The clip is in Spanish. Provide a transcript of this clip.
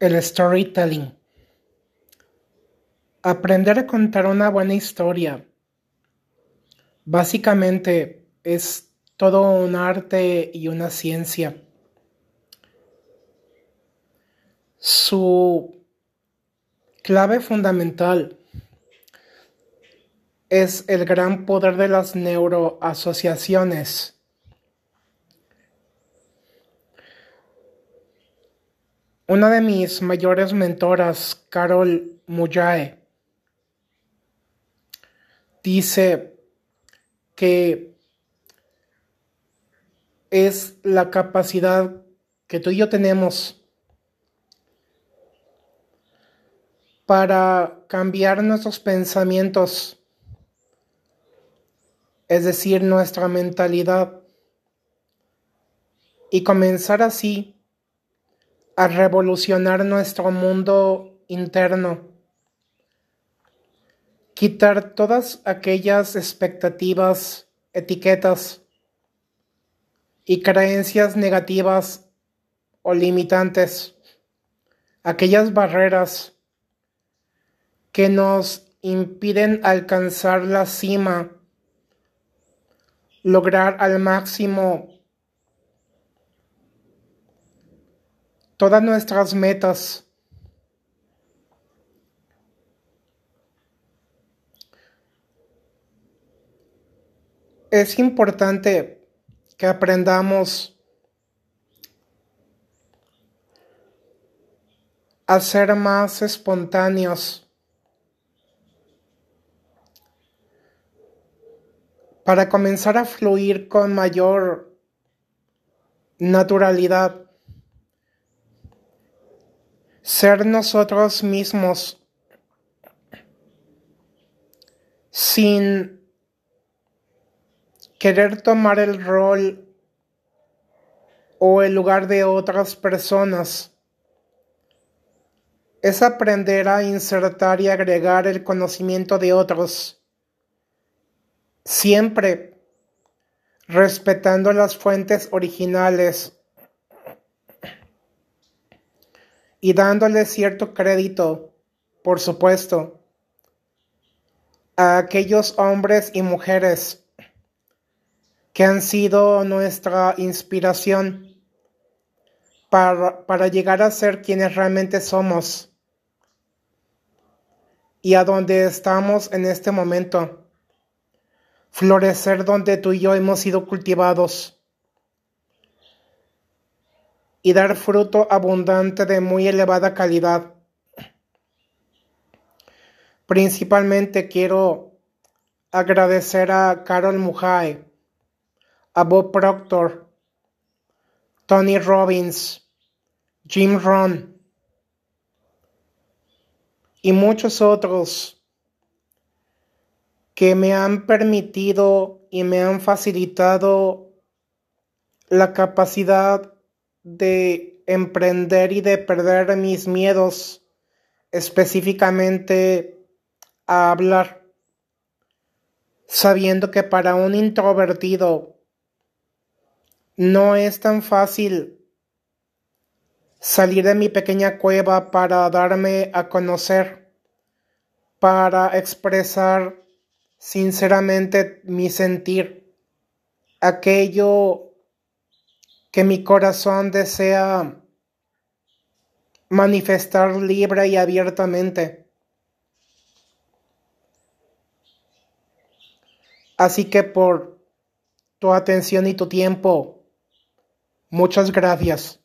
El storytelling. Aprender a contar una buena historia. Básicamente es todo un arte y una ciencia. Su clave fundamental es el gran poder de las neuroasociaciones Una de mis mayores mentoras, Carol Mujae, dice que es la capacidad que tú y yo tenemos para cambiar nuestros pensamientos, es decir, nuestra mentalidad, y comenzar así a revolucionar nuestro mundo interno, quitar todas aquellas expectativas, etiquetas y creencias negativas o limitantes, aquellas barreras que nos impiden alcanzar la cima, lograr al máximo todas nuestras metas. Es importante que aprendamos a ser más espontáneos para comenzar a fluir con mayor naturalidad ser nosotros mismos sin querer tomar el rol o el lugar de otras personas. Es aprender a insertar y agregar el conocimiento de otros, siempre respetando las fuentes originales y dándole cierto crédito, por supuesto, a aquellos hombres y mujeres que han sido nuestra inspiración para, para llegar a ser quienes realmente somos y a donde estamos en este momento, florecer donde tú y yo hemos sido cultivados y dar fruto abundante de muy elevada calidad. Principalmente quiero agradecer a Carol Mujay, a Bob Proctor, Tony Robbins, Jim Ron y muchos otros que me han permitido y me han facilitado la capacidad de emprender y de perder mis miedos específicamente a hablar, sabiendo que para un introvertido no es tan fácil salir de mi pequeña cueva para darme a conocer, para expresar sinceramente mi sentir, aquello que mi corazón desea manifestar libre y abiertamente. Así que por tu atención y tu tiempo, muchas gracias.